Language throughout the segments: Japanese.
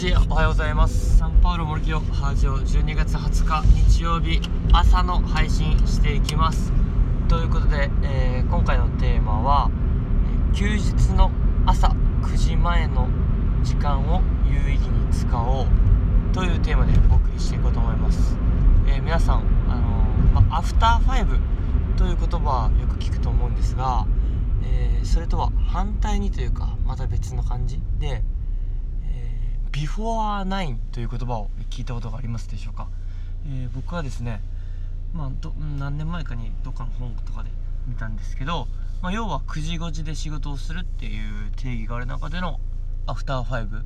おはようございます。サンパウロモルキオハージオ12月20日日曜日朝の配信していきます。ということで、えー、今回のテーマは休日の朝9時前の時間を有意義に使おうというテーマでお送りしていこうと思います、えー、皆さん、あのー、まアフターファイブという言葉はよく聞くと思うんですが、えそれとは反対にというかまた別の感じでBefore Nine という言葉を聞いたことがありますでしょうか、えー、僕はですね、まあ、ど何年前かにどっかの本とかで見たんですけど、まあ、要は9時5時で仕事をするっていう定義がある中でのアフターファイブ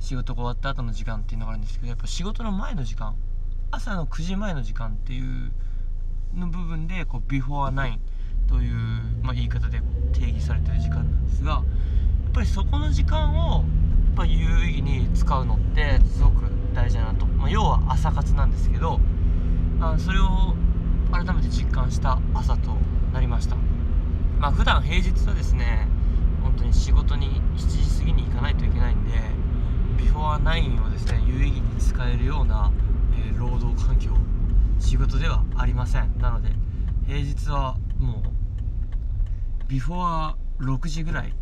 仕事が終わった後の時間っていうのがあるんですけどやっぱ仕事の前の時間朝の9時前の時間っていうの部分でこう Before Nine という、まあ、言い方で定義されてる時間なんですがやっぱりそこの時間をぱ有意義に使うのってすごく大事だなと、まあ、要は朝活なんですけどあそれを改めて実感した朝となりました。まあ普段平日はですね本当に仕事に7時過ぎに行かないといけないんでビフォー9をですね有意義に使えるような、えー、労働環境仕事ではありません。なので平日はもうビフォー6時ぐらい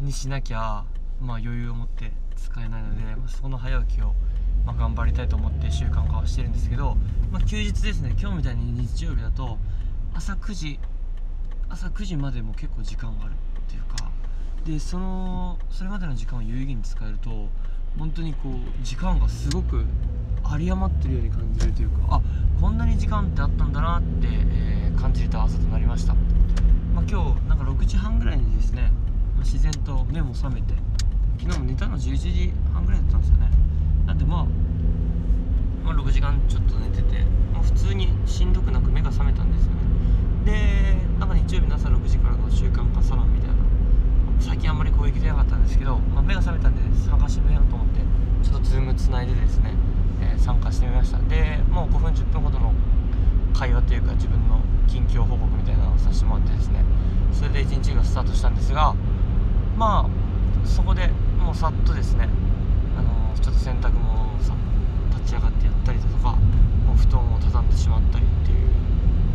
にしなきゃまあ、余裕を持って使えないので、まあ、その早起きを、まあ、頑張りたいと思って習慣化はしてるんですけど、まあ、休日ですね。今日みたいに日曜日だと朝9時朝9時までも結構時間があるっていうかでそのそれまでの時間を有意義に使えると本当にこう時間がすごく有り余ってるように感じるというかあこんなに時間ってあったんだなって、えー、感じれた朝となりました、まあ、今日なんか6時半ぐらいにですね、まあ、自然と目も覚めて昨日も寝たの11時半ぐらいだったんですよね。なんでまあ、まあ、6時間ちょっと寝てて、まあ、普通にしんどくなく目が覚めたんですよね。でなんか日曜日の朝6時からの習慣化サロンみたいな最近あんまり攻撃出なかったんですけど、まあ、目が覚めたんで参加してみようと思ってちょっとズームつないでですね、えー、参加してみました。でもう5分10分ほどの会話というか自分の近況報告みたいなのをさせてもらってですねそれで一日がスタートしたんですがまあそこでさっとですねあのちょっと洗濯物をさ立ち上がってやったりだとかもう布団を畳んでしまったりっていう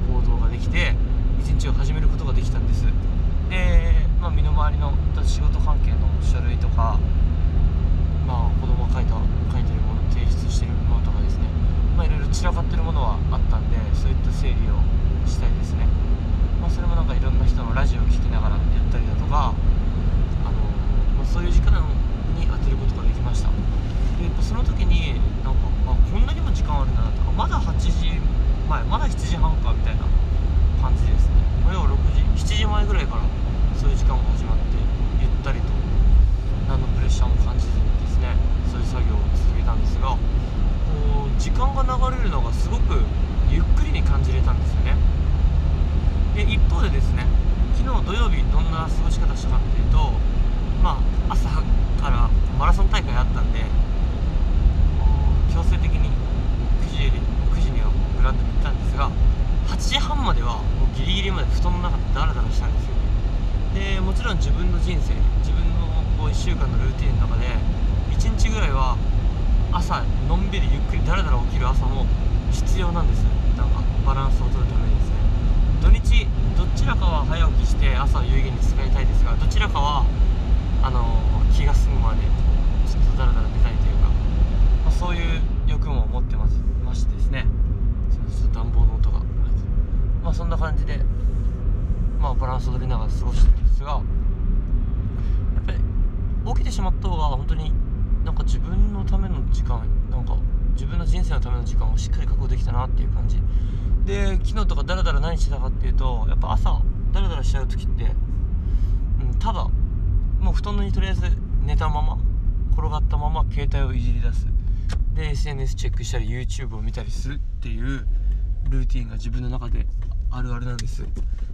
行動ができて一日を始めることができたんです。で、まあ、身の回りの仕事関係の書類とかまあ子供が書いた書いてるもの提出してるものとかですねまあいろいろ散らかってるものはあったんでそういった整理をしたいですね。まあそれもなんかいろんな人のラジオを聴きながらやったりだとかそういう時間に当てることができましたでやっぱその時になんかあこんなにも時間あるんだなとかまだ8時前まだ7時半かみたいな感じですね要は6時7時前ぐらいからそういう時間が始まってゆったりと何のプレッシャーも感じずにですねそういう作業を続けたんですがこう時間が流れるのがすごくゆっくりに感じれたんですよね。で一方でですね昨日土曜日どんな過ごし方したかっていうとまあ朝からマラソン大会あったんで強制的に9時 ,9 時にはグラウンドに行ったんですが8時半まではギリギリまで布団の中でダラダラしたんですよ。でもちろん自分の人生自分のこう1週間のルーティンの中で1日ぐらいは朝のんびりゆっくりダラダラ起きる朝も必要なんです。なんかバランスを取るためにですね。土日どちらかは早起きして朝を有意義に使いたいですがどちらかはあの気が済むまでちょっとダラダラ寝たいというか、まあ、そういう欲も持ってますましてですねちょっと暖房の音がまあそんな感じでまあバランスを取りながら過ごしてるんですがやっぱり起きてしまった方が本当になんか自分のための時間なんか自分の人生のための時間をしっかり確保できたなっていう感じ。で昨日とかダラダラ何してたかっていうとやっぱ朝ダラダラしちゃう時って、うん、ただもう布団にとりあえず寝たまま転がったまま携帯をいじり出す。で SNS チェックしたり YouTube を見たりするっていうルーティンが自分の中であるあるなんです。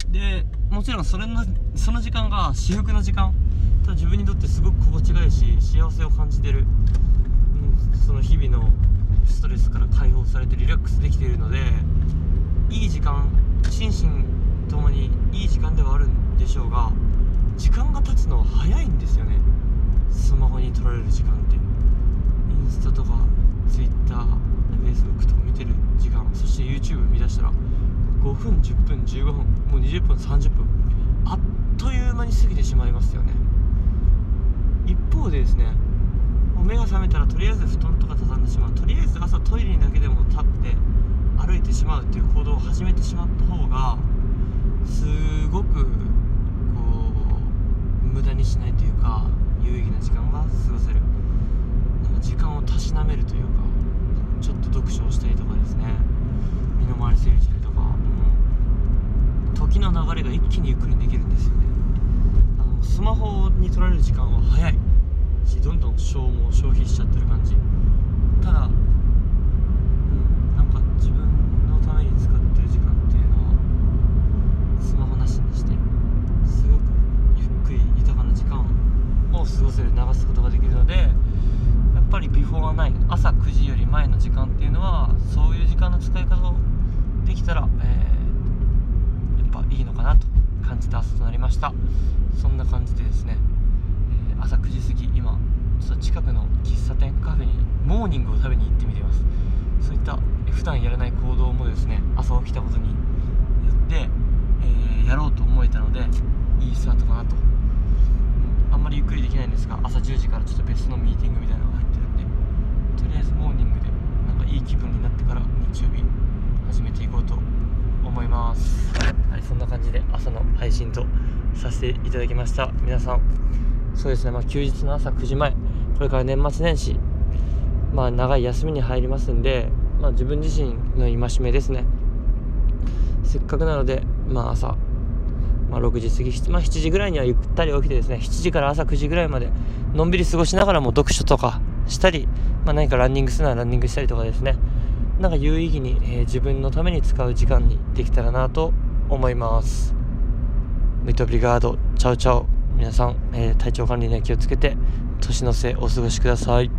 でもちろんそれのその時間が至福の時間。ただ自分にとってすごく心地がいいし幸せを感じてる、うん、その日々のストレスから解放されてリラックスできているのでいい時間心身ともにいい時間ではあるんでしょうが時間が経つのは早いんですよね。スマホに取られる時間って。インスタとか TwitterFacebook とか見てる時間そして YouTube 見出したら5分10分15分もう20分30分あっという間に過ぎてしまいますよね。一方でですねもう目が覚めたらとりあえず布団とか畳んでしまう。とりあえず朝トイレにだけでも立って歩いてしまうっていう行動を始めてしまった方がすごくこう無駄にしないというか有意義な時間が過ごせる。時間をたしなめるというかちょっと読書をしたりとかですね。身の回り整理したりとかも、う、時の流れが一気にゆっくりできるんですよね。あのスマホに取られる時間は早い。しどんどん消耗消費しちゃってる感じ。ただ、うん、なんか自分のために使ってる時間っていうのはスマホなしにしてすごくゆっくり豊かな時間を過ごせる流すことができるのでやっぱりビフォーはない朝9時より前の時間っていうのはそういう時間の使い方をできたら、えー、やっぱいいのかなと感じた朝となりました。そんな感じでですね、えー、朝9時過ぎ今ちょっと近くの喫茶店カフェにモーニングを食べに行ってみています。そういった普段やらない行動もですね朝起きたことによって、えー、やろうと思えたのでいいスタートかなと、あんまりゆっくりできないんですが朝10時からちょっと別のミーティングみたいなのがとりあえずモーニングでなんかいい気分になってから日曜日始めていこうと思います。はいそんな感じで朝の配信とさせていただきました。皆さんそうですね。まあ休日の朝9時前。これから年末年始。まあ長い休みに入りますんでまあ自分自身の戒めですね。せっかくなのでまあ朝まあ、6時過ぎ、まあ、7時ぐらいにはゆったり起きてですね。7時から朝9時ぐらいまでのんびり過ごしながらも読書とかしたり、まあ、何かランニングするならランニングしたりとかですね。なんか有意義に、えー、自分のために使う時間にできたらなと思います。ムイトブリガード。チャウチャウ皆さん、えー、体調管理には気をつけて年の瀬お過ごしください。